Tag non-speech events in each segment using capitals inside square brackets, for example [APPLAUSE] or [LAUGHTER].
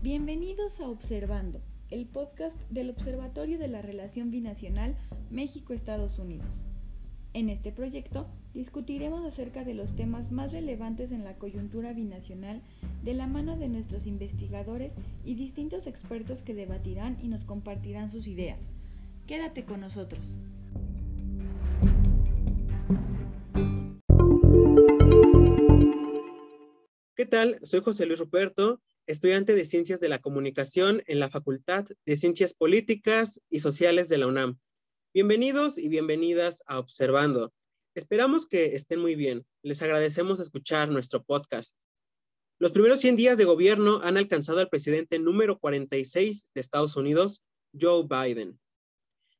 Bienvenidos a Observando, el podcast del Observatorio de la Relación Binacional México-Estados Unidos. En este proyecto discutiremos acerca de los temas más relevantes en la coyuntura binacional de la mano de nuestros investigadores y distintos expertos que debatirán y nos compartirán sus ideas. Quédate con nosotros. ¿Qué tal? Soy José Luis Ruperto, estudiante de Ciencias de la Comunicación en la Facultad de Ciencias Políticas y Sociales de la UNAM. Bienvenidos y bienvenidas a Observando. Esperamos que estén muy bien. Les agradecemos escuchar nuestro podcast. Los primeros 100 días de gobierno han alcanzado al presidente número 46 de Estados Unidos, Joe Biden.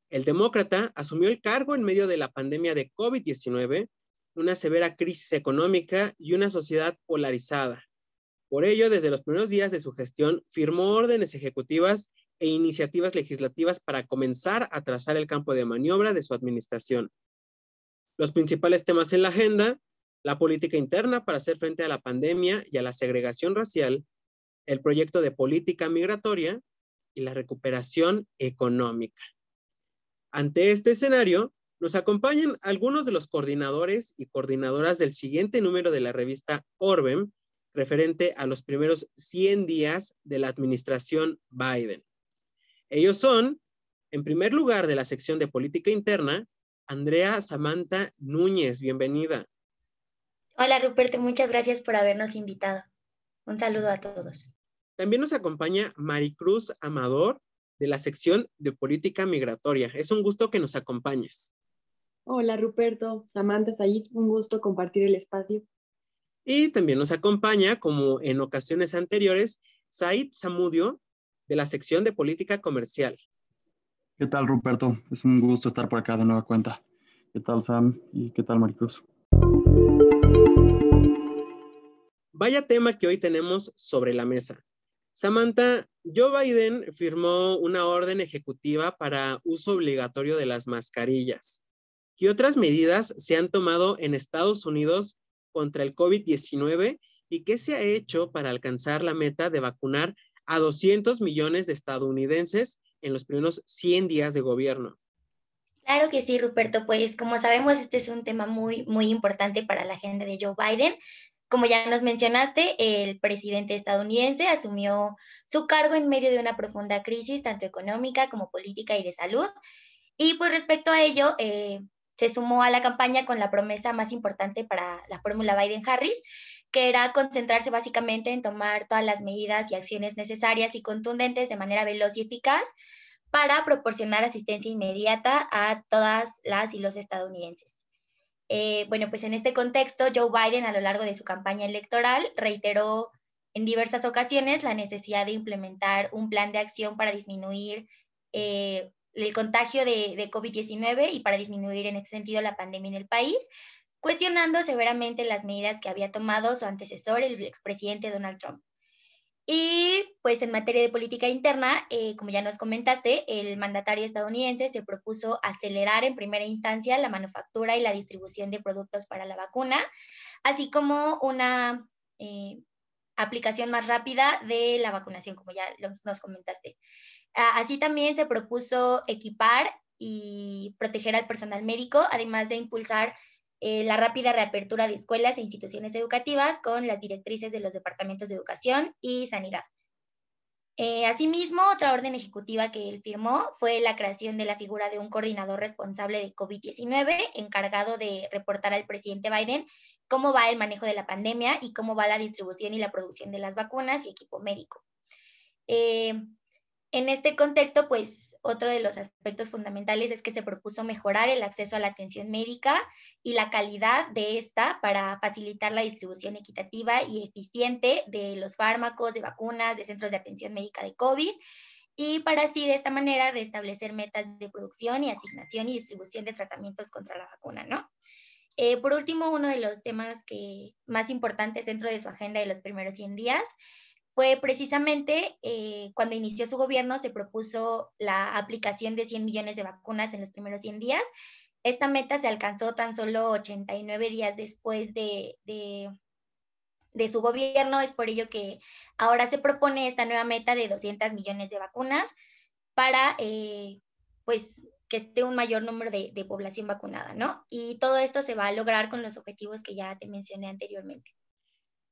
El demócrata asumió el cargo en medio de la pandemia de COVID-19 una severa crisis económica y una sociedad polarizada. Por ello, desde los primeros días de su gestión, firmó órdenes ejecutivas e iniciativas legislativas para comenzar a trazar el campo de maniobra de su administración. Los principales temas en la agenda, la política interna para hacer frente a la pandemia y a la segregación racial, el proyecto de política migratoria y la recuperación económica. Ante este escenario, nos acompañan algunos de los coordinadores y coordinadoras del siguiente número de la revista Orbem, referente a los primeros 100 días de la administración Biden. Ellos son, en primer lugar de la sección de política interna, Andrea Samantha Núñez. Bienvenida. Hola Ruperto, muchas gracias por habernos invitado. Un saludo a todos. También nos acompaña Maricruz Amador de la sección de política migratoria. Es un gusto que nos acompañes. Hola Ruperto, Samantha Sayid, un gusto compartir el espacio. Y también nos acompaña, como en ocasiones anteriores, Said Samudio, de la sección de política comercial. ¿Qué tal, Ruperto? Es un gusto estar por acá de nueva cuenta. ¿Qué tal, Sam? ¿Y qué tal, Maricruz? Vaya tema que hoy tenemos sobre la mesa. Samantha, Joe Biden firmó una orden ejecutiva para uso obligatorio de las mascarillas. ¿Qué otras medidas se han tomado en Estados Unidos contra el COVID-19 y qué se ha hecho para alcanzar la meta de vacunar a 200 millones de estadounidenses en los primeros 100 días de gobierno? Claro que sí, Ruperto. Pues como sabemos, este es un tema muy, muy importante para la agenda de Joe Biden. Como ya nos mencionaste, el presidente estadounidense asumió su cargo en medio de una profunda crisis, tanto económica como política y de salud. Y pues respecto a ello, eh, se sumó a la campaña con la promesa más importante para la fórmula Biden-Harris, que era concentrarse básicamente en tomar todas las medidas y acciones necesarias y contundentes de manera veloz y eficaz para proporcionar asistencia inmediata a todas las y los estadounidenses. Eh, bueno, pues en este contexto, Joe Biden a lo largo de su campaña electoral reiteró en diversas ocasiones la necesidad de implementar un plan de acción para disminuir eh, el contagio de, COVID-19 y para disminuir en este sentido la pandemia en el país, cuestionando severamente las medidas que había tomado su antecesor, el expresidente Donald Trump. Y pues en materia de política interna, eh, como ya nos comentaste, el mandatario estadounidense se propuso acelerar en primera instancia la manufactura y la distribución de productos para la vacuna, así como una eh, aplicación más rápida de la vacunación, como ya nos comentaste. Así también se propuso equipar y proteger al personal médico, además de impulsar eh, la rápida reapertura de escuelas e instituciones educativas con las directrices de los departamentos de educación y sanidad. Eh, asimismo, otra orden ejecutiva que él firmó fue la creación de la figura de un coordinador responsable de COVID-19, encargado de reportar al presidente Biden cómo va el manejo de la pandemia y cómo va la distribución y la producción de las vacunas y equipo médico. Eh, en este contexto, pues otro de los aspectos fundamentales es que se propuso mejorar el acceso a la atención médica y la calidad de esta para facilitar la distribución equitativa y eficiente de los fármacos, de vacunas, de centros de atención médica de COVID y para así de esta manera restablecer metas de producción y asignación y distribución de tratamientos contra la vacuna, ¿no? Eh, por último, uno de los temas que más importantes dentro de su agenda de los primeros 100 días fue precisamente eh, cuando inició su gobierno, se propuso la aplicación de 100 millones de vacunas en los primeros 100 días. Esta meta se alcanzó tan solo 89 días después de, de su gobierno. Es por ello que ahora se propone esta nueva meta de 200 millones de vacunas para, eh, pues, que esté un mayor número de, de, población vacunada, ¿no? Y todo esto se va a lograr con los objetivos que ya te mencioné anteriormente.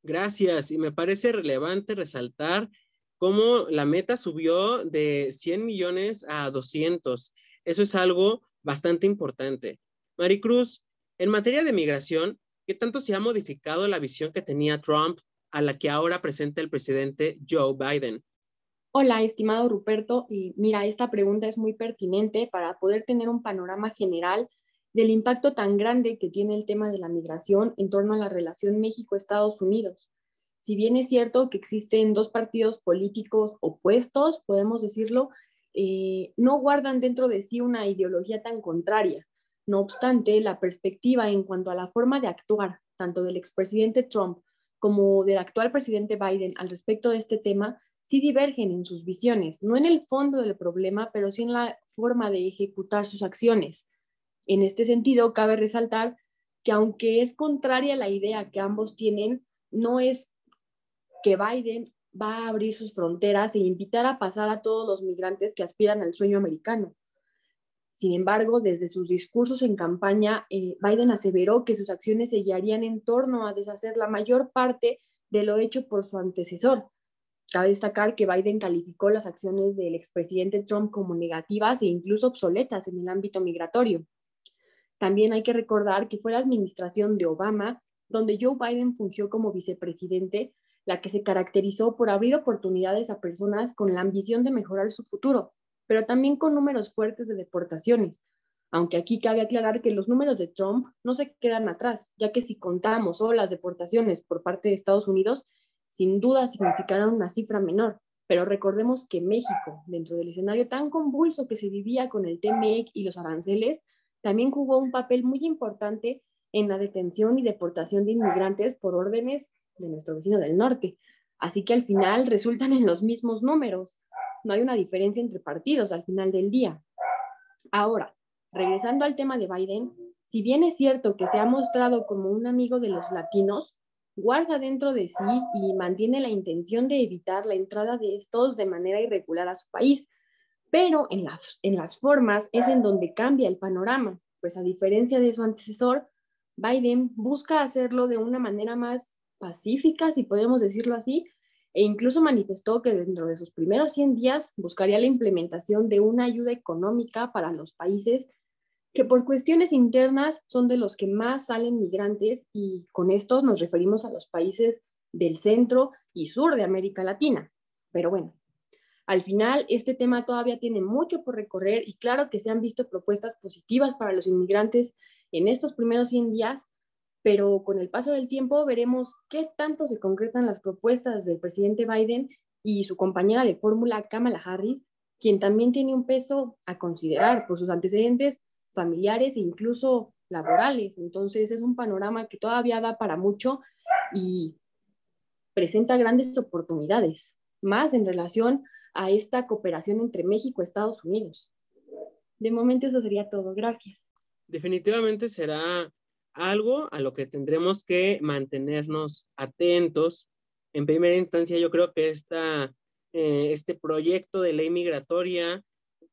Gracias. Y me parece relevante resaltar cómo la meta subió de 100 millones a 200. Eso es algo bastante importante. Maricruz, en materia de migración, ¿qué tanto se ha modificado la visión que tenía Trump a la que ahora presenta el presidente Joe Biden? Hola, estimado Ruperto. Y mira, esta pregunta es muy pertinente para poder tener un panorama general del impacto tan grande que tiene el tema de la migración en torno a la relación México-Estados Unidos. Si bien es cierto que existen dos partidos políticos opuestos, podemos decirlo, eh, no guardan dentro de sí una ideología tan contraria. No obstante, la perspectiva en cuanto a la forma de actuar, tanto del expresidente Trump como del actual presidente Biden al respecto de este tema, sí divergen en sus visiones, no en el fondo del problema, pero sí en la forma de ejecutar sus acciones. En este sentido, cabe resaltar que aunque es contraria la idea que ambos tienen, no es que Biden va a abrir sus fronteras e invitar a pasar a todos los migrantes que aspiran al sueño americano. Sin embargo, desde sus discursos en campaña, eh, Biden aseveró que sus acciones se guiarían en torno a deshacer la mayor parte de lo hecho por su antecesor. Cabe destacar que Biden calificó las acciones del expresidente Trump como negativas e incluso obsoletas en el ámbito migratorio. También hay que recordar que fue la administración de Obama, donde Joe Biden fungió como vicepresidente, la que se caracterizó por abrir oportunidades a personas con la ambición de mejorar su futuro, pero también con números fuertes de deportaciones. Aunque aquí cabe aclarar que los números de Trump no se quedan atrás, ya que si contamos solo las deportaciones por parte de Estados Unidos, sin duda significarán una cifra menor. Pero recordemos que México, dentro del escenario tan convulso que se vivía con el TMEC y los aranceles, también jugó un papel muy importante en la detención y deportación de inmigrantes por órdenes de nuestro vecino del norte. Así que al final resultan en los mismos números. No hay una diferencia entre partidos al final del día. Ahora, regresando al tema de Biden, si bien es cierto que se ha mostrado como un amigo de los latinos, guarda dentro de sí y mantiene la intención de evitar la entrada de estos de manera irregular a su país, pero en las, en las formas es en donde cambia el panorama, pues a diferencia de su antecesor, Biden busca hacerlo de una manera más pacífica, si podemos decirlo así, e incluso manifestó que dentro de sus primeros 100 días buscaría la implementación de una ayuda económica para los países que por cuestiones internas son de los que más salen migrantes y con esto nos referimos a los países del centro y sur de América Latina. Pero bueno, al final, este tema todavía tiene mucho por recorrer y claro que se han visto propuestas positivas para los inmigrantes en estos primeros 100 días, pero con el paso del tiempo veremos qué tanto se concretan las propuestas del presidente Biden y su compañera de fórmula Kamala Harris, quien también tiene un peso a considerar por sus antecedentes familiares e incluso laborales. Entonces es un panorama que todavía da para mucho y presenta grandes oportunidades, más en relación a esta cooperación entre México y Estados Unidos. De momento eso sería todo. Gracias. Definitivamente será algo a lo que tendremos que mantenernos atentos. En primera instancia, yo creo que esta, eh, este proyecto de ley migratoria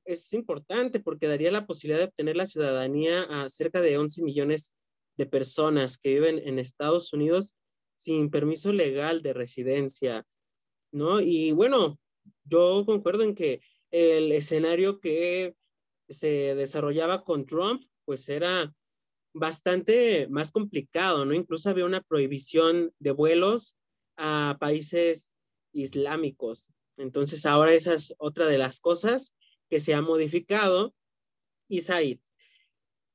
es importante porque daría la posibilidad de obtener la ciudadanía a cerca de 11 millones de personas que viven en Estados Unidos sin permiso legal de residencia, ¿no? Y bueno, yo concuerdo en que el escenario que se desarrollaba con Trump, pues era bastante más complicado, ¿no? Incluso había una prohibición de vuelos a países islámicos. Entonces, ahora esa es otra de las cosas que se ha modificado. Y Said,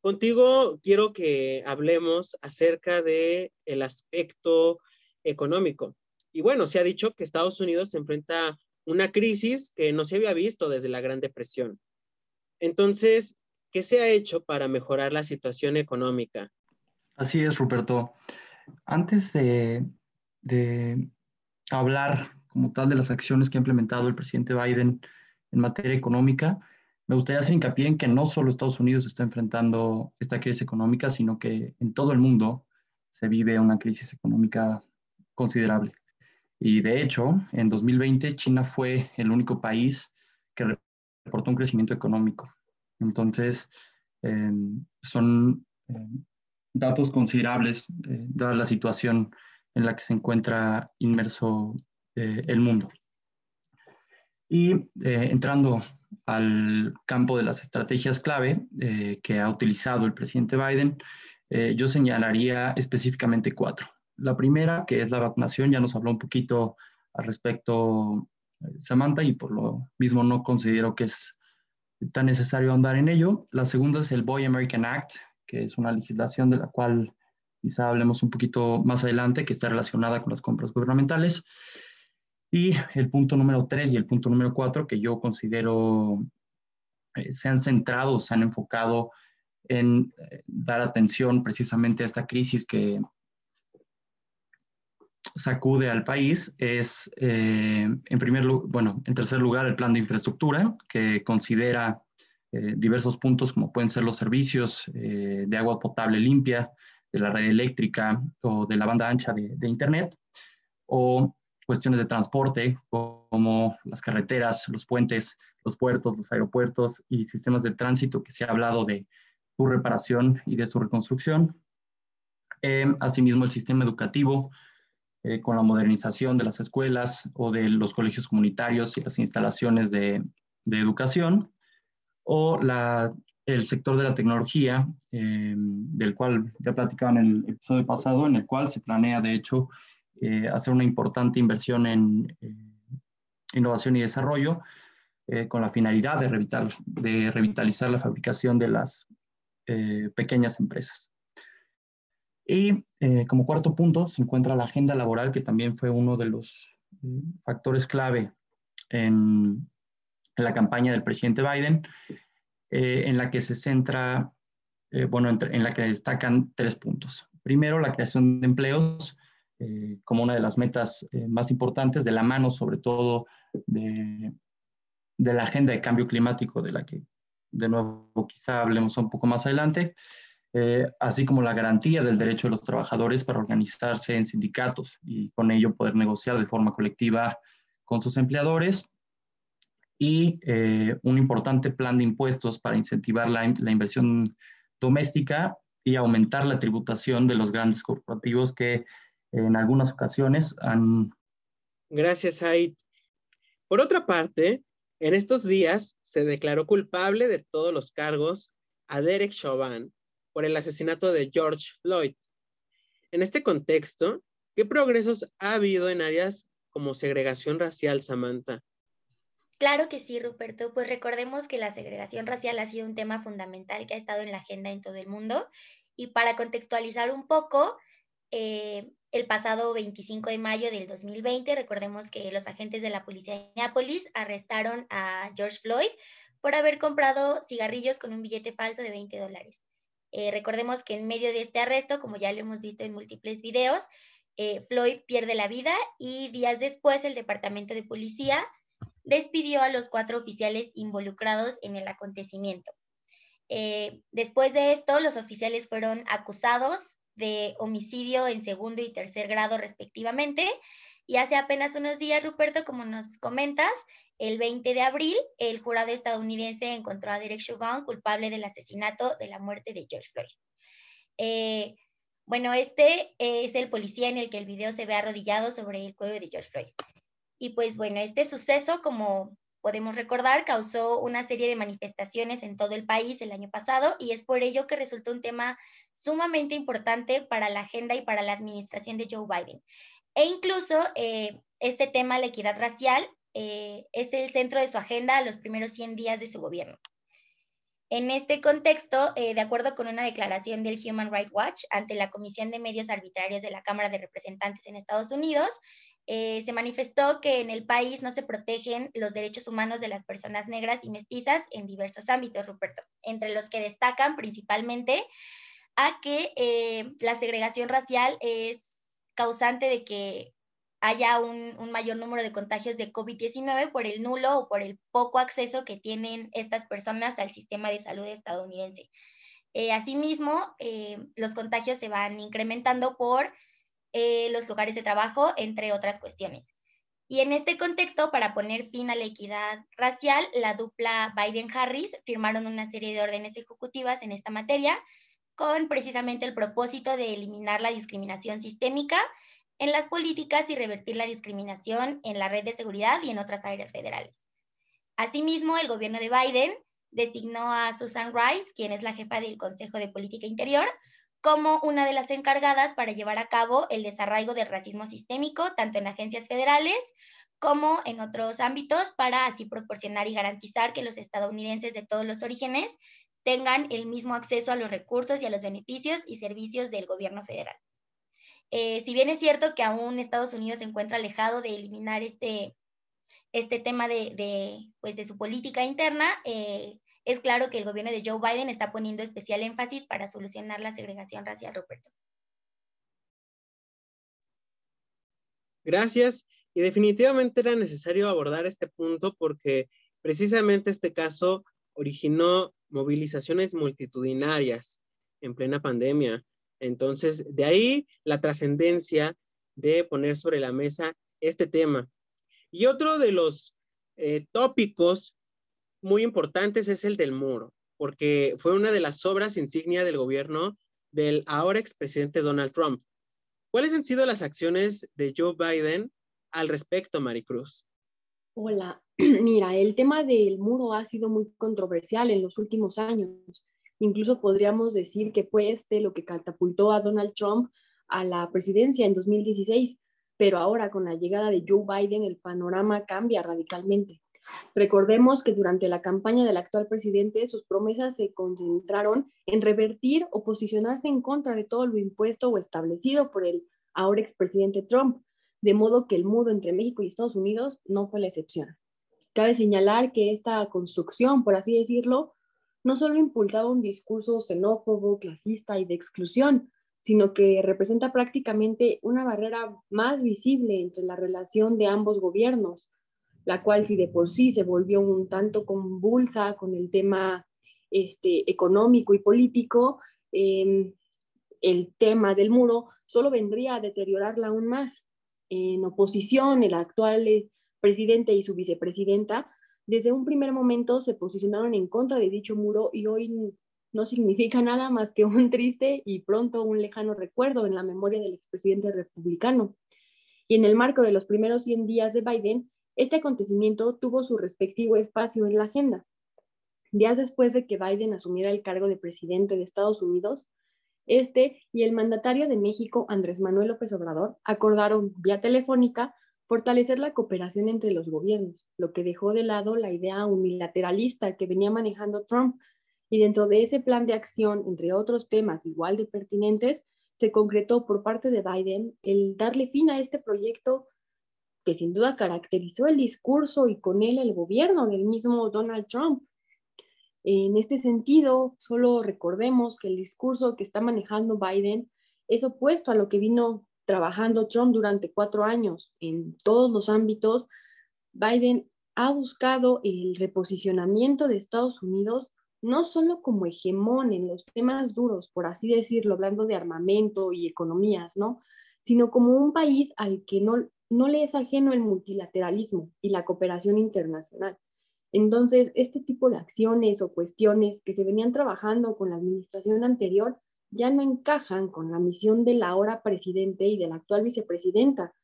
contigo quiero que hablemos acerca de el aspecto económico. Y bueno, se ha dicho que Estados Unidos se enfrenta una crisis que no se había visto desde la Gran Depresión. Entonces, ¿qué se ha hecho para mejorar la situación económica? Así es, Ruperto. Antes de, hablar como tal de las acciones que ha implementado el presidente Biden en materia económica, me gustaría hacer hincapié en que no solo Estados Unidos está enfrentando esta crisis económica, sino que en todo el mundo se vive una crisis económica considerable. Y de hecho, en 2020 China fue el único país que reportó un crecimiento económico. Entonces, em, son em, datos considerables eh, dada la situación en la que se encuentra inmerso eh, el mundo. Y eh, entrando al campo de las estrategias clave que ha utilizado el presidente Biden, yo señalaría específicamente cuatro. La primera, que es la vacunación, ya nos habló un poquito al respecto Samantha y por lo mismo no considero que es tan necesario andar en ello. La segunda es el Boy American Act, que es una legislación de la cual quizá hablemos un poquito más adelante, que está relacionada con las compras gubernamentales. Y el punto número tres y el punto número cuatro, que yo considero eh, se han centrado, se han enfocado en eh, dar atención precisamente a esta crisis que sacude al país es, eh, en primer lugar, bueno, en tercer lugar, el plan de infraestructura, que considera eh, diversos puntos como pueden ser los servicios eh, de agua potable limpia, de la red eléctrica o de la banda ancha de, de Internet, o cuestiones de transporte como las carreteras, los puentes, los puertos, los aeropuertos y sistemas de tránsito que se ha hablado de su reparación y de su reconstrucción. asimismo, el sistema educativo, eh, con la modernización de las escuelas o de los colegios comunitarios y las instalaciones de, educación, o el sector de la tecnología, eh, del cual ya platicaba en el episodio pasado, en el cual se planea, de hecho, eh, hacer una importante inversión en innovación y desarrollo, con la finalidad de revitalizar la fabricación de las pequeñas empresas. Y eh, como cuarto punto se encuentra la agenda laboral, que también fue uno de los eh, factores clave en, la campaña del presidente Biden, eh, en la que se centra, bueno, en, la que destacan tres puntos. Primero, la creación de empleos como una de las metas más importantes, de la mano sobre todo de, de la agenda de cambio climático, de la que de nuevo quizá hablemos un poco más adelante. Eh, así como la garantía del derecho de los trabajadores para organizarse en sindicatos y con ello poder negociar de forma colectiva con sus empleadores y eh, un importante plan de impuestos para incentivar la, inversión doméstica y aumentar la tributación de los grandes corporativos que en algunas ocasiones han... Gracias, Aid. Por otra parte, en estos días se declaró culpable de todos los cargos a Derek Chauvin, por el asesinato de George Floyd. En este contexto, ¿qué progresos ha habido en áreas como segregación racial, Samantha? Claro que sí, Ruperto. Pues recordemos que la segregación racial ha sido un tema fundamental que ha estado en la agenda en todo el mundo. Y para contextualizar un poco, eh, el pasado 25 de mayo del 2020, recordemos que los agentes de la policía de Minneapolis arrestaron a George Floyd por haber comprado cigarrillos con un billete falso de 20 dólares. Eh, recordemos que en medio de este arresto, como ya lo hemos visto en múltiples videos, eh, Floyd pierde la vida y días después el Departamento de Policía despidió a los cuatro oficiales involucrados en el acontecimiento. Eh, después de esto, los oficiales fueron acusados de homicidio en segundo y tercer grado respectivamente y hace apenas unos días, Ruperto, como nos comentas, el 20 de abril, el jurado estadounidense encontró a Derek Chauvin culpable del asesinato de la muerte de George Floyd. Eh, bueno, este es el policía en el que el video se ve arrodillado sobre el cuello de George Floyd. Y pues bueno, este suceso, como podemos recordar, causó una serie de manifestaciones en todo el país el año pasado y es por ello que resultó un tema sumamente importante para la agenda y para la administración de Joe Biden. E incluso eh, este tema, la equidad racial, eh, es el centro de su agenda a los primeros 100 días de su gobierno. En este contexto, eh, de acuerdo con una declaración del Human Rights Watch ante la Comisión de Medios Arbitrarios de la Cámara de Representantes en Estados Unidos, se manifestó que en el país no se protegen los derechos humanos de las personas negras y mestizas en diversos ámbitos, Ruperto, entre los que destacan principalmente a que la segregación racial es causante de que haya un, mayor número de contagios de COVID-19 por el nulo o por el poco acceso que tienen estas personas al sistema de salud estadounidense. Eh, asimismo, eh, los contagios se van incrementando por eh, los lugares de trabajo, entre otras cuestiones. Y en este contexto, para poner fin a la equidad racial, la dupla Biden-Harris firmaron una serie de órdenes ejecutivas en esta materia con precisamente el propósito de eliminar la discriminación sistémica en las políticas y revertir la discriminación en la red de seguridad y en otras áreas federales. Asimismo, el gobierno de Biden designó a Susan Rice, quien es la jefa del Consejo de Política Interior, como una de las encargadas para llevar a cabo el desarraigo del racismo sistémico, tanto en agencias federales como en otros ámbitos, para así proporcionar y garantizar que los estadounidenses de todos los orígenes tengan el mismo acceso a los recursos y a los beneficios y servicios del gobierno federal. Eh, si bien es cierto que aún Estados Unidos se encuentra alejado de eliminar este, este tema de, pues de su política interna, eh, es claro que el gobierno de Joe Biden está poniendo especial énfasis para solucionar la segregación racial, Roberto. Gracias. Y definitivamente era necesario abordar este punto porque precisamente este caso originó movilizaciones multitudinarias en plena pandemia. Entonces, de ahí la trascendencia de poner sobre la mesa este tema. Y otro de los eh, tópicos muy importantes es el del muro, porque fue una de las obras insignia del gobierno del ahora expresidente Donald Trump. ¿Cuáles han sido las acciones de Joe Biden al respecto, Maricruz? Hola, [CLEARS THROAT] mira, el tema del muro ha sido muy controversial en los últimos años. Incluso podríamos decir que fue este lo que catapultó a Donald Trump a la presidencia en 2016, pero ahora con la llegada de Joe Biden el panorama cambia radicalmente. Recordemos que durante la campaña del actual presidente sus promesas se concentraron en revertir o posicionarse en contra de todo lo impuesto o establecido por el ahora expresidente Trump, de modo que el muro entre México y Estados Unidos no fue la excepción. Cabe señalar que esta construcción, por así decirlo, no solo impulsaba un discurso xenófobo, clasista y de exclusión, sino que representa prácticamente una barrera más visible entre la relación de ambos gobiernos, la cual si de por sí se volvió un tanto convulsa con el tema este, económico y político, em, el tema del muro solo vendría a deteriorarla aún más. En oposición, el actual eh, presidente y su vicepresidenta desde un primer momento se posicionaron en contra de dicho muro y hoy no significa nada más que un triste y pronto un lejano recuerdo en la memoria del expresidente republicano. Y en el marco de los primeros 100 días de Biden, este acontecimiento tuvo su respectivo espacio en la agenda. Días después de que Biden asumiera el cargo de presidente de Estados Unidos, este y el mandatario de México, Andrés Manuel López Obrador, acordaron vía telefónica fortalecer la cooperación entre los gobiernos, lo que dejó de lado la idea unilateralista que venía manejando Trump. Y dentro de ese plan de acción, entre otros temas igual de pertinentes, se concretó por parte de Biden el darle fin a este proyecto que sin duda caracterizó el discurso y con él el gobierno del mismo Donald Trump. En este sentido, solo recordemos que el discurso que está manejando Biden es opuesto a lo que vino trabajando Trump durante cuatro años en todos los ámbitos. Biden ha buscado el reposicionamiento de Estados Unidos no solo como hegemón en los temas duros, por así decirlo, hablando de armamento y economías, ¿no? Sino como un país al que no, no le es ajeno el multilateralismo y la cooperación internacional. Entonces, este tipo de acciones o cuestiones que se venían trabajando con la administración anterior ya no encajan con la misión del ahora presidente y de la actual vicepresidenta,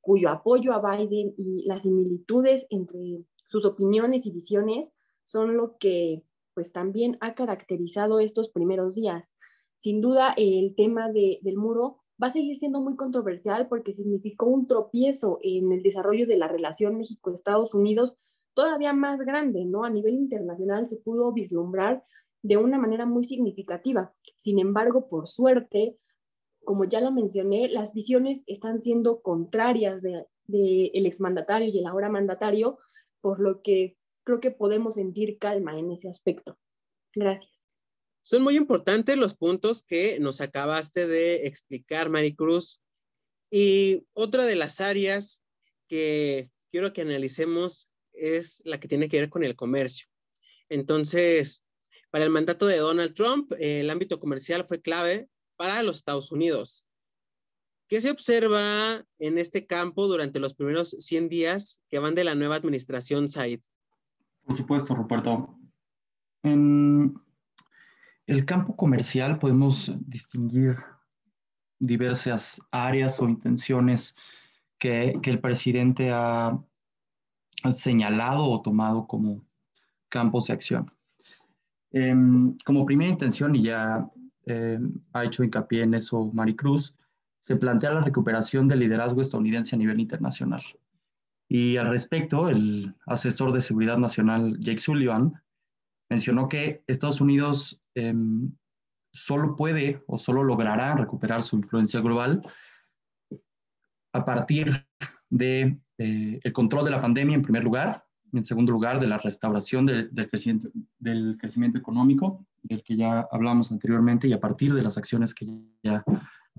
cuyo apoyo a Biden y las similitudes entre sus opiniones y visiones son lo que pues también ha caracterizado estos primeros días. Sin duda, el tema del muro va a seguir siendo muy controversial porque significó un tropiezo en el desarrollo de la relación México-Estados Unidos todavía más grande, ¿no? A nivel internacional se pudo vislumbrar de una manera muy significativa. Sin embargo, por suerte, como ya lo mencioné, las visiones están siendo contrarias del de, el exmandatario y el ahora mandatario, por lo que creo que podemos sentir calma en ese aspecto. Gracias. Son muy importantes los puntos que nos acabaste de explicar, Maricruz. Y otra de las áreas que quiero que analicemos es la que tiene que ver con el comercio. Entonces, para el mandato de Donald Trump, el ámbito comercial fue clave para los Estados Unidos. ¿Qué se observa en este campo durante los primeros 100 días que van de la nueva administración Said? Por supuesto, Roberto. En el campo comercial podemos distinguir diversas áreas o intenciones que, el presidente ha, señalado o tomado como campos de acción. Em, como primera intención, y ya em, ha hecho hincapié en eso Maricruz, se plantea la recuperación del liderazgo estadounidense a nivel internacional. Y al respecto, el asesor de seguridad nacional Jake Sullivan mencionó que Estados Unidos em, solo puede o solo logrará recuperar su influencia global a partir de eh, el control de la pandemia en primer lugar, en segundo lugar de la restauración del, crecimiento, del crecimiento económico, del que ya hablamos anteriormente, y a partir de las acciones que ya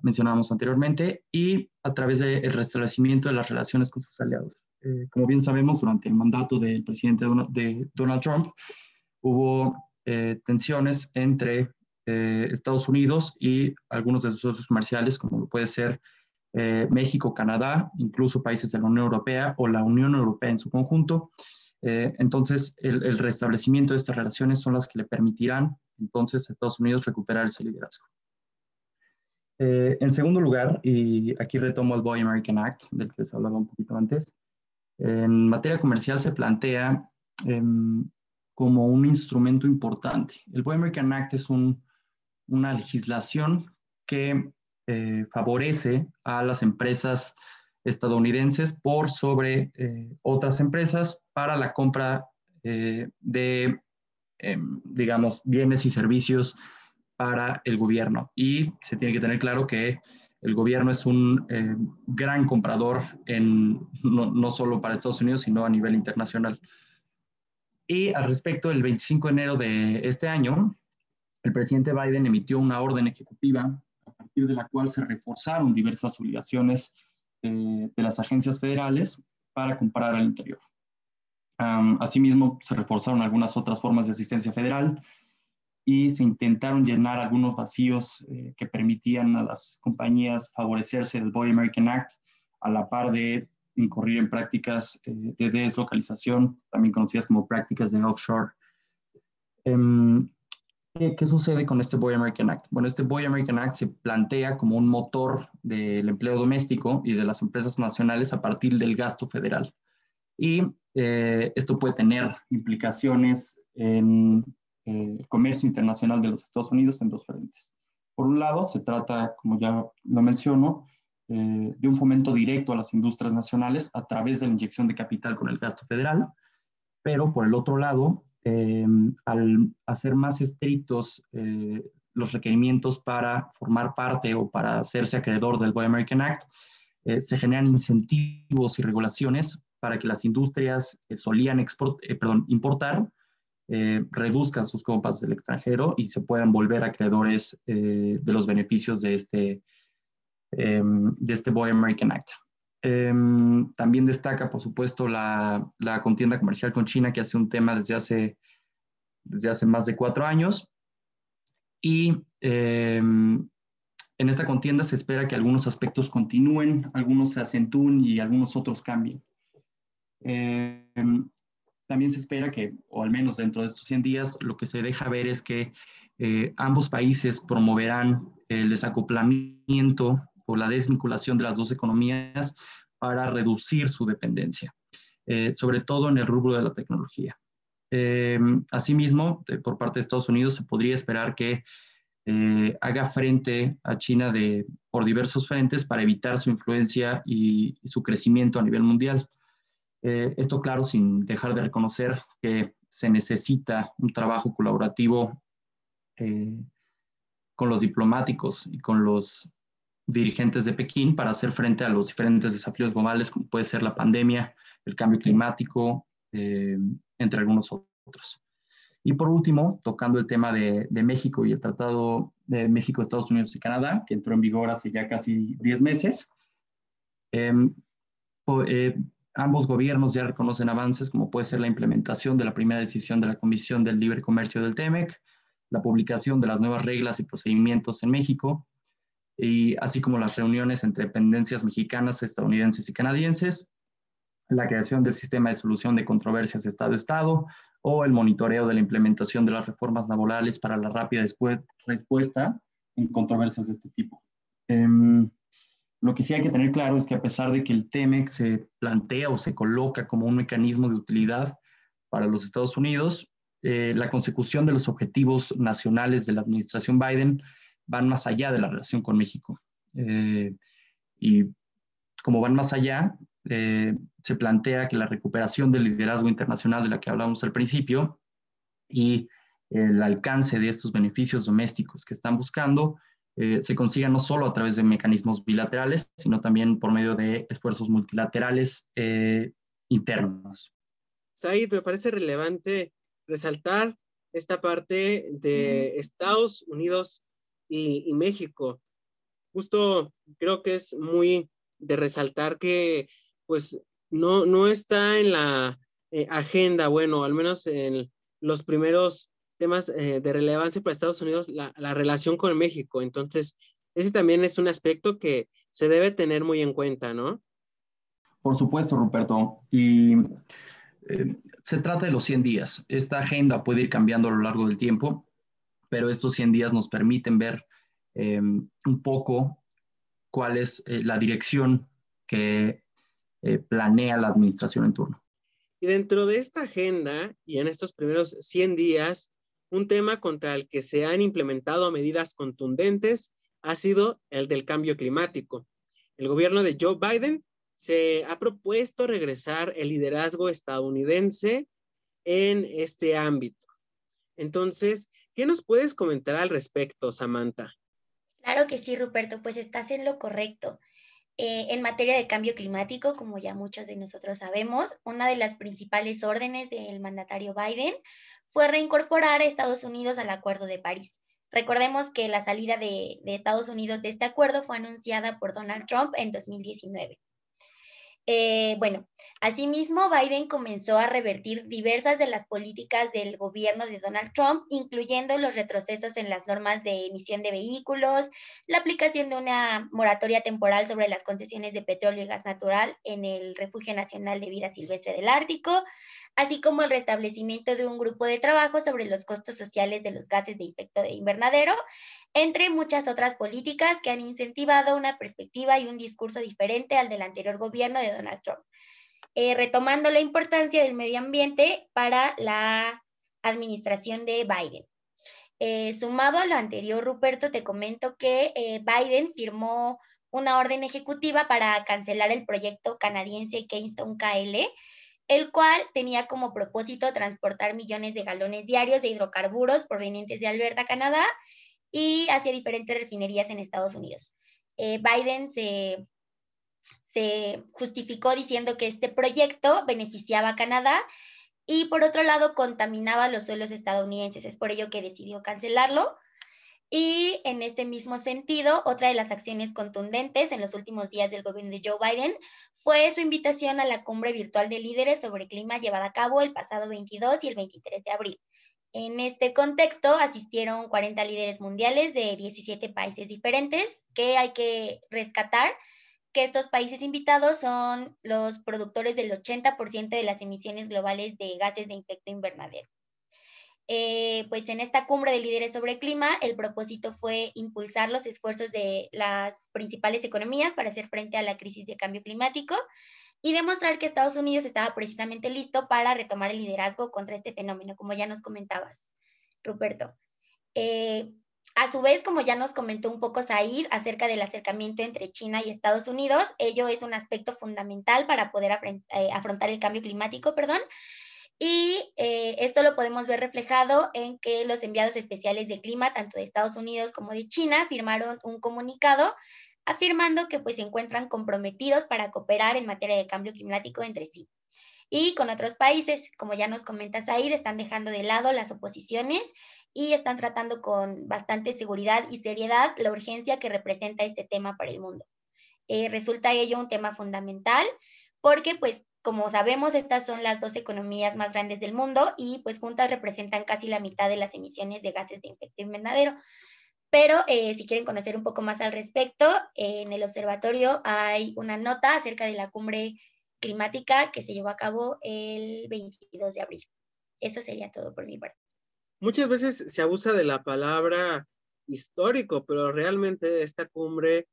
mencionábamos anteriormente, y a través del restablecimiento de las relaciones con sus aliados. Eh, como bien sabemos, durante el mandato del presidente de Donald Trump hubo eh, tensiones entre Estados Unidos y algunos de sus socios comerciales, como lo puede ser eh, México, Canadá, incluso países de la Unión Europea o la Unión Europea en su conjunto. Eh, entonces, el, restablecimiento de estas relaciones son las que le permitirán entonces a Estados Unidos recuperar ese liderazgo. Eh, en segundo lugar, y aquí retomo el Boy American Act, del que les hablaba un poquito antes, en materia comercial se plantea em, como un instrumento importante. El Boy American Act es una legislación que eh, favorece a las empresas estadounidenses por sobre eh, otras empresas para la compra eh, de, em, digamos, bienes y servicios para el gobierno. Y se tiene que tener claro que el gobierno es un gran comprador en, no, solo para Estados Unidos, sino a nivel internacional. Y al respecto, el 25 de enero de este año, el presidente Biden emitió una orden ejecutiva partir de la cual se reforzaron diversas obligaciones eh, de las agencias federales para comprar al interior. asimismo, se reforzaron algunas otras formas de asistencia federal y se intentaron llenar algunos vacíos eh, que permitían a las compañías favorecerse del Boy American Act a la par de incurrir en prácticas eh, de deslocalización, también conocidas como prácticas de offshore. Em, ¿Qué, sucede con este Boy American Act? Bueno, este Boy American Act se plantea como un motor del empleo doméstico y de las empresas nacionales a partir del gasto federal. Y eh, esto puede tener implicaciones en eh, el comercio internacional de los Estados Unidos en dos frentes. Por un lado, se trata, como ya lo menciono, eh, de un fomento directo a las industrias nacionales a través de la inyección de capital con el gasto federal, pero por el otro lado, Em, al hacer más estrictos eh, los requerimientos para formar parte o para hacerse acreedor del Boy American Act, eh, se generan incentivos y regulaciones para que las industrias que solían eh, perdón, importar reduzcan sus compras del extranjero y se puedan volver acreedores de los beneficios de este, de este Boy American Act. Em, también destaca, por supuesto, la, la, contienda comercial con China, que hace un tema desde hace, desde hace más de cuatro años. Y em, en esta contienda se espera que algunos aspectos continúen, algunos se acentúen y algunos otros cambien. Em, también se espera que, o al menos dentro de estos 100 días, lo que se deja ver es que eh, ambos países promoverán el desacoplamiento o la desvinculación de las dos economías para reducir su dependencia, eh, sobre todo en el rubro de la tecnología. Eh, asimismo, por parte de Estados Unidos se podría esperar que eh, haga frente a China de, por diversos frentes para evitar su influencia y, su crecimiento a nivel mundial. esto, claro, sin dejar de reconocer que se necesita un trabajo colaborativo con los diplomáticos y con los dirigentes de Pekín para hacer frente a los diferentes desafíos globales, como puede ser la pandemia, el cambio climático, eh, entre algunos otros. Y por último, tocando el tema de, México y el Tratado de México, Estados Unidos y Canadá, que entró en vigor hace ya casi 10 meses, em, eh, ambos gobiernos ya reconocen avances, como puede ser la implementación de la primera decisión de la Comisión del Libre Comercio del TEMEC, la publicación de las nuevas reglas y procedimientos en México, y así como las reuniones entre dependencias mexicanas, estadounidenses y canadienses, la creación del sistema de solución de controversias Estado-Estado o el monitoreo de la implementación de las reformas laborales para la rápida respuesta en controversias de este tipo. Em, lo que sí hay que tener claro es que a pesar de que el TEMEC se plantea o se coloca como un mecanismo de utilidad para los Estados Unidos, eh, la consecución de los objetivos nacionales de la administración Biden van más allá de la relación con México. Eh, y como van más allá, eh, se plantea que la recuperación del liderazgo internacional de la que hablamos al principio y el alcance de estos beneficios domésticos que están buscando eh, se consiga no solo a través de mecanismos bilaterales, sino también por medio de esfuerzos multilaterales internos. Said, me parece relevante resaltar esta parte de Estados Unidos y, México. Justo creo que es muy de resaltar que pues no, no está en la eh, agenda, bueno, al menos en los primeros temas eh, de relevancia para Estados Unidos, la, la, relación con México. Entonces, ese también es un aspecto que se debe tener muy en cuenta, ¿no? Por supuesto, Ruperto. Y eh, se trata de los 100 días. Esta agenda puede ir cambiando a lo largo del tiempo pero estos 100 días nos permiten ver eh, un poco cuál es eh, la dirección que eh, planea la administración en turno. Y dentro de esta agenda y en estos primeros 100 días, un tema contra el que se han implementado medidas contundentes ha sido el del cambio climático. El gobierno de Joe Biden se ha propuesto regresar el liderazgo estadounidense en este ámbito. Entonces, ¿Qué nos puedes comentar al respecto, Samantha? Claro que sí, Ruperto, pues estás en lo correcto. Eh, en materia de cambio climático, como ya muchos de nosotros sabemos, una de las principales órdenes del mandatario Biden fue reincorporar a Estados Unidos al Acuerdo de París. Recordemos que la salida de, de Estados Unidos de este acuerdo fue anunciada por Donald Trump en 2019. Eh, bueno, asimismo, Biden comenzó a revertir diversas de las políticas del gobierno de Donald Trump, incluyendo los retrocesos en las normas de emisión de vehículos, la aplicación de una moratoria temporal sobre las concesiones de petróleo y gas natural en el Refugio Nacional de Vida Silvestre del Ártico, así como el restablecimiento de un grupo de trabajo sobre los costos sociales de los gases de efecto de invernadero, entre muchas otras políticas que han incentivado una perspectiva y un discurso diferente al del anterior gobierno de Donald Trump, eh, retomando la importancia del medio ambiente para la administración de Biden. Eh, sumado a lo anterior, Ruperto, te comento que eh, Biden firmó una orden ejecutiva para cancelar el proyecto canadiense Keystone KL, el cual tenía como propósito transportar millones de galones diarios de hidrocarburos provenientes de Alberta, Canadá, y hacia diferentes refinerías en Estados Unidos. Eh, Biden se, se justificó diciendo que este proyecto beneficiaba a Canadá y por otro lado contaminaba los suelos estadounidenses. Es por ello que decidió cancelarlo. Y en este mismo sentido, otra de las acciones contundentes en los últimos días del gobierno de Joe Biden fue su invitación a la cumbre virtual de líderes sobre clima llevada a cabo el pasado 22 y el 23 de abril. En este contexto asistieron 40 líderes mundiales de 17 países diferentes que hay que rescatar que estos países invitados son los productores del 80% de las emisiones globales de gases de efecto invernadero. Eh, pues en esta cumbre de líderes sobre clima, el propósito fue impulsar los esfuerzos de las principales economías para hacer frente a la crisis de cambio climático y demostrar que Estados Unidos estaba precisamente listo para retomar el liderazgo contra este fenómeno, como ya nos comentabas, Ruperto. Eh, a su vez, como ya nos comentó un poco Said acerca del acercamiento entre China y Estados Unidos, ello es un aspecto fundamental para poder eh, afrontar el cambio climático, perdón, y eh, esto lo podemos ver reflejado en que los enviados especiales de clima, tanto de Estados Unidos como de China, firmaron un comunicado afirmando que pues se encuentran comprometidos para cooperar en materia de cambio climático entre sí. Y con otros países, como ya nos comentas ahí, están dejando de lado las oposiciones y están tratando con bastante seguridad y seriedad la urgencia que representa este tema para el mundo. Eh, resulta ello un tema fundamental porque pues como sabemos, estas son las dos economías más grandes del mundo y pues juntas representan casi la mitad de las emisiones de gases de efecto invernadero. Pero eh, si quieren conocer un poco más al respecto, en el observatorio hay una nota acerca de la cumbre climática que se llevó a cabo el 22 de abril. Eso sería todo por mi parte. Muchas veces se abusa de la palabra histórico, pero realmente esta cumbre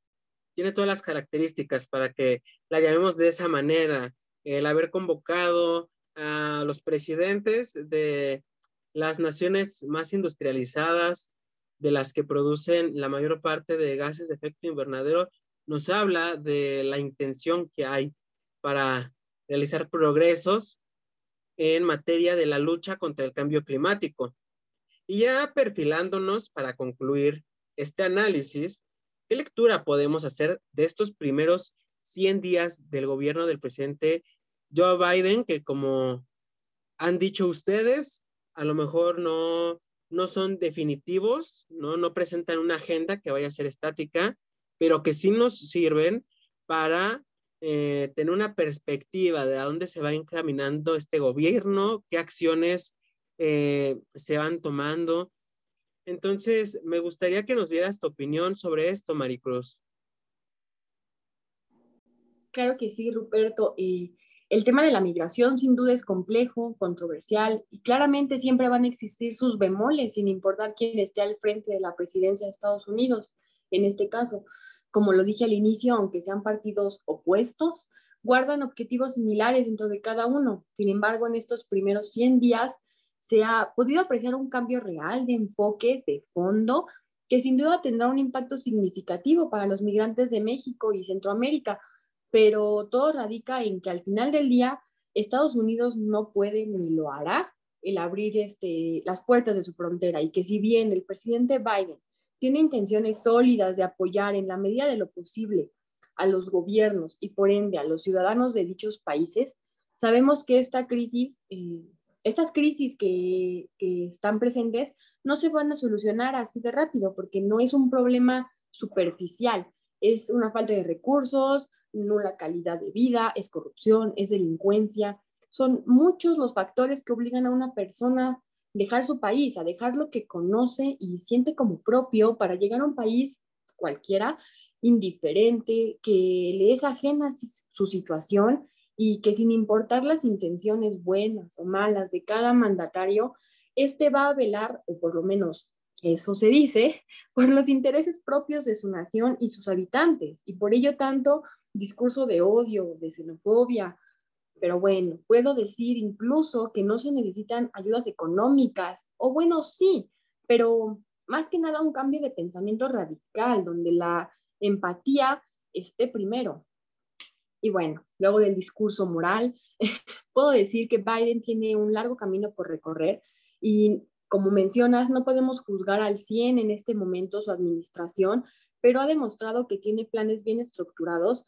tiene todas las características para que la llamemos de esa manera. El haber convocado a los presidentes de las naciones más industrializadas, de las que producen la mayor parte de gases de efecto invernadero, nos habla de la intención que hay para realizar progresos en materia de la lucha contra el cambio climático. Y ya perfilándonos para concluir este análisis, ¿qué lectura podemos hacer de estos primeros 100 días del gobierno del presidente Joe Biden, que como han dicho ustedes, a lo mejor no, no son definitivos, ¿no? no presentan una agenda que vaya a ser estática, pero que sí nos sirven para eh, tener una perspectiva de a dónde se va encaminando este gobierno, qué acciones eh, se van tomando. Entonces, me gustaría que nos dieras tu opinión sobre esto, Maricruz. Claro que sí, Ruperto. Y el tema de la migración sin duda es complejo, controversial y claramente siempre van a existir sus bemoles sin importar quién esté al frente de la presidencia de Estados Unidos, en este caso. Como lo dije al inicio, aunque sean partidos opuestos, guardan objetivos similares dentro de cada uno. Sin embargo, en estos primeros 100 días se ha podido apreciar un cambio real de enfoque, de fondo, que sin duda tendrá un impacto significativo para los migrantes de México y Centroamérica, pero todo radica en que al final del día Estados Unidos no puede ni lo hará el abrir este, las puertas de su frontera. Y que si bien el presidente Biden tiene intenciones sólidas de apoyar en la medida de lo posible a los gobiernos y por ende a los ciudadanos de dichos países, sabemos que esta crisis eh, estas crisis que, están presentes no se van a solucionar así de rápido porque no es un problema superficial, es una falta de recursos, nula calidad de vida, es corrupción, es delincuencia. Son muchos los factores que obligan a una persona a dejar su país, a dejar lo que conoce y siente como propio para llegar a un país cualquiera, indiferente, que le es ajena su situación y que sin importar las intenciones buenas o malas de cada mandatario, este va a velar, o por lo menos eso se dice, [LAUGHS] por los intereses propios de su nación y sus habitantes, y por ello tanto discurso de odio, de xenofobia. Pero bueno, puedo decir incluso que no se necesitan ayudas económicas, o bueno, sí, pero más que nada un cambio de pensamiento radical, donde la empatía esté primero. Y bueno, luego del discurso moral, [LAUGHS] puedo decir que Biden tiene un largo camino por recorrer y como mencionas, no podemos juzgar al 100 en este momento su administración, pero ha demostrado que tiene planes bien estructurados,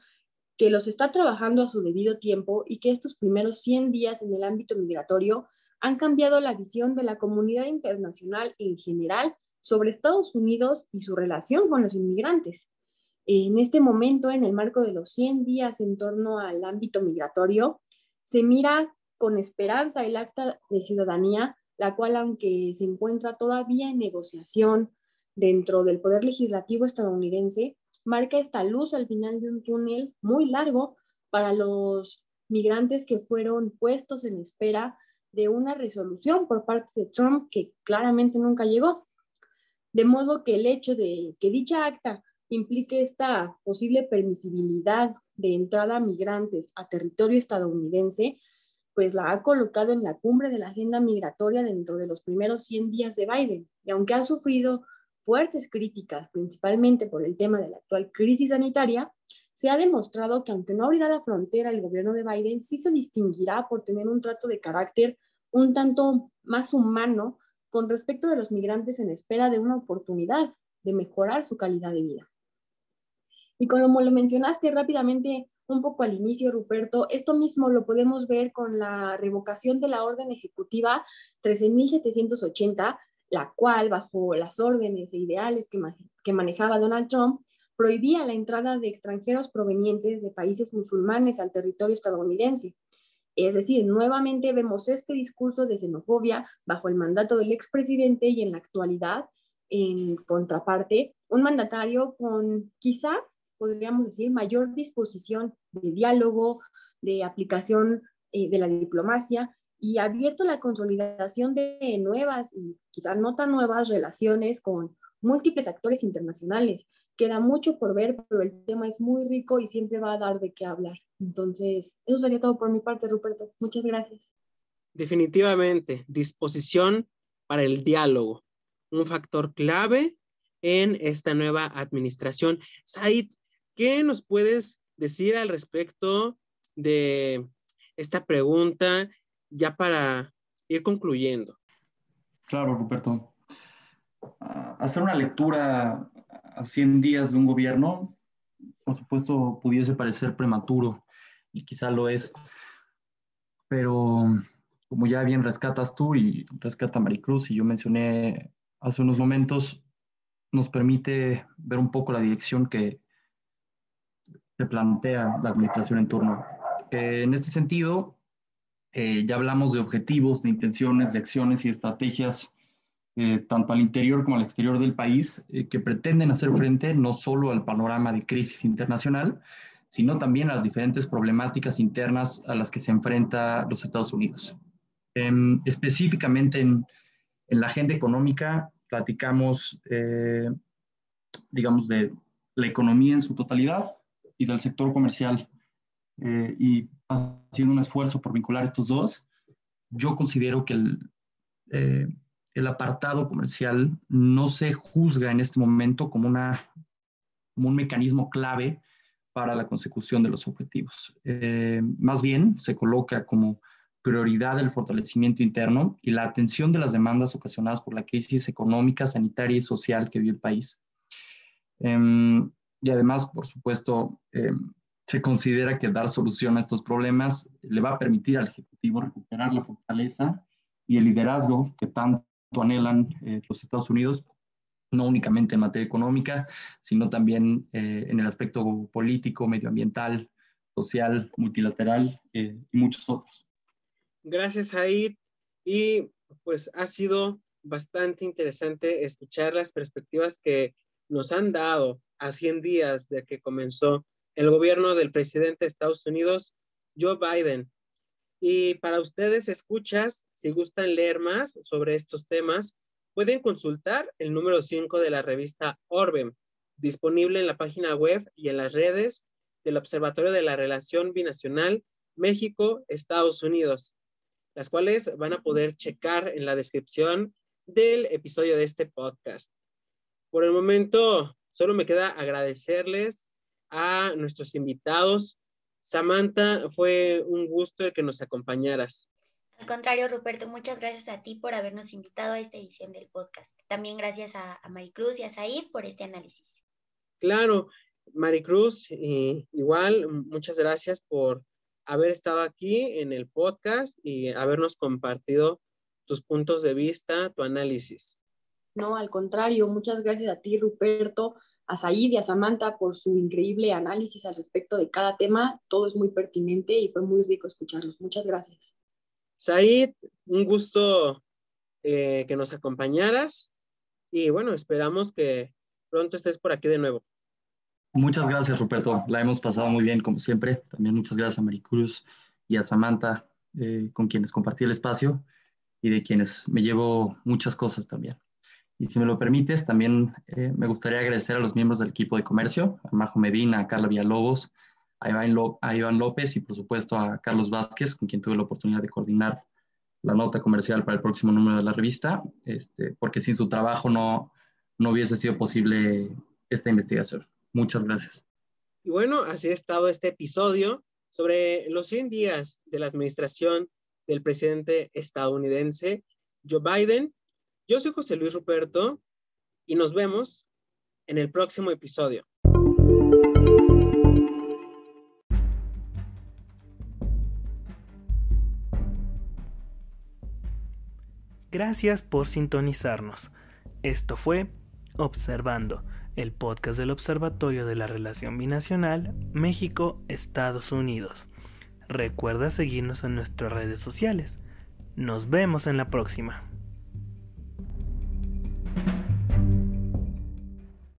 que los está trabajando a su debido tiempo y que estos primeros 100 días en el ámbito migratorio han cambiado la visión de la comunidad internacional en general sobre Estados Unidos y su relación con los inmigrantes. En este momento, en el marco de los 100 días en torno al ámbito migratorio, se mira con esperanza el acta de ciudadanía, la cual, aunque se encuentra todavía en negociación dentro del Poder Legislativo estadounidense, marca esta luz al final de un túnel muy largo para los migrantes que fueron puestos en espera de una resolución por parte de Trump que claramente nunca llegó. De modo que el hecho de que dicha acta implique esta posible permisibilidad de entrada a migrantes a territorio estadounidense, pues la ha colocado en la cumbre de la agenda migratoria dentro de los primeros 100 días de Biden. Y aunque ha sufrido fuertes críticas, principalmente por el tema de la actual crisis sanitaria, se ha demostrado que aunque no abrirá la frontera, el gobierno de Biden sí se distinguirá por tener un trato de carácter un tanto más humano con respecto de los migrantes en espera de una oportunidad de mejorar su calidad de vida. Y como lo mencionaste rápidamente un poco al inicio, Ruperto, esto mismo lo podemos ver con la revocación de la orden ejecutiva 13.780, la cual, bajo las órdenes e ideales que, manejaba Donald Trump, prohibía la entrada de extranjeros provenientes de países musulmanes al territorio estadounidense. Es decir, nuevamente vemos este discurso de xenofobia bajo el mandato del expresidente y en la actualidad en contraparte, un mandatario con quizá, podríamos decir, mayor disposición de diálogo, de aplicación eh, de la diplomacia y abierto a la consolidación de nuevas y quizás no tan nuevas relaciones con múltiples actores internacionales. Queda mucho por ver, pero el tema es muy rico y siempre va a dar de qué hablar. Entonces, eso sería todo por mi parte, Ruperto. Muchas gracias. Definitivamente, disposición para el diálogo, un factor clave en esta nueva administración. Said, ¿qué nos puedes decir al respecto de esta pregunta ya para ir concluyendo? Claro, Ruperto. Ah, hacer una lectura a 100 días de un gobierno, por supuesto, pudiese parecer prematuro y quizá lo es, pero como ya bien rescatas tú y rescata Maricruz y yo mencioné hace unos momentos, nos permite ver un poco la dirección que se plantea la administración en turno. En este sentido, eh, ya hablamos de objetivos, de intenciones, de acciones y estrategias, eh, tanto al interior como al exterior del país, que pretenden hacer frente no solo al panorama de crisis internacional, sino también a las diferentes problemáticas internas a las que se enfrenta los Estados Unidos. Em, específicamente en, en, la agenda económica platicamos, eh, digamos, de la economía en su totalidad y del sector comercial. Eh, y haciendo un esfuerzo por vincular estos dos, yo considero que el, eh, el apartado comercial no se juzga en este momento como, una, como un mecanismo clave para la consecución de los objetivos. más bien se coloca como prioridad el fortalecimiento interno y la atención de las demandas ocasionadas por la crisis económica, sanitaria y social que vive el país. Em, y además, por supuesto, em, se considera que dar solución a estos problemas le va a permitir al Ejecutivo recuperar la fortaleza y el liderazgo que tanto anhelan eh, los Estados Unidos, no únicamente en materia económica, sino también eh, en el aspecto político, medioambiental, social, multilateral eh, y muchos otros. Gracias, Aid. Y pues ha sido bastante interesante escuchar las perspectivas que nos han dado a 100 días de que comenzó el gobierno del presidente de Estados Unidos, Joe Biden. Y para ustedes, escuchas, si gustan leer más sobre estos temas, pueden consultar el número 5 de la revista Orbem, disponible en la página web y en las redes del Observatorio de la Relación Binacional México-Estados Unidos las cuales van a poder checar en la descripción del episodio de este podcast. Por el momento, solo me queda agradecerles a nuestros invitados. Samantha, fue un gusto que nos acompañaras. Al contrario, Ruperto, muchas gracias a ti por habernos invitado a esta edición del podcast. También gracias a, Maricruz y a Said por este análisis. Claro, Maricruz, igual, muchas gracias por haber estado aquí en el podcast y habernos compartido tus puntos de vista, tu análisis. No, al contrario, muchas gracias a ti, Ruperto, a Said y a Samantha por su increíble análisis al respecto de cada tema. Todo es muy pertinente y fue muy rico escucharlos. Muchas gracias. Said, un gusto eh, que nos acompañaras y bueno, esperamos que pronto estés por aquí de nuevo. Muchas gracias, Ruperto. La hemos pasado muy bien, como siempre. También muchas gracias a Maricruz y a Samantha, eh, con quienes compartí el espacio y de quienes me llevo muchas cosas también. Y si me lo permites, también eh, me gustaría agradecer a los miembros del equipo de comercio, a Majo Medina, a Carla Villalobos, a Iván, López y por supuesto a Carlos Vázquez, con quien tuve la oportunidad de coordinar la nota comercial para el próximo número de la revista, este, porque sin su trabajo no, no hubiese sido posible esta investigación. Muchas gracias. Y bueno, así ha estado este episodio sobre los 100 días de la administración del presidente estadounidense Joe Biden. Yo soy José Luis Ruperto y nos vemos en el próximo episodio. Gracias por sintonizarnos. Esto fue Observando el podcast del Observatorio de la Relación Binacional México-Estados Unidos. Recuerda seguirnos en nuestras redes sociales. Nos vemos en la próxima.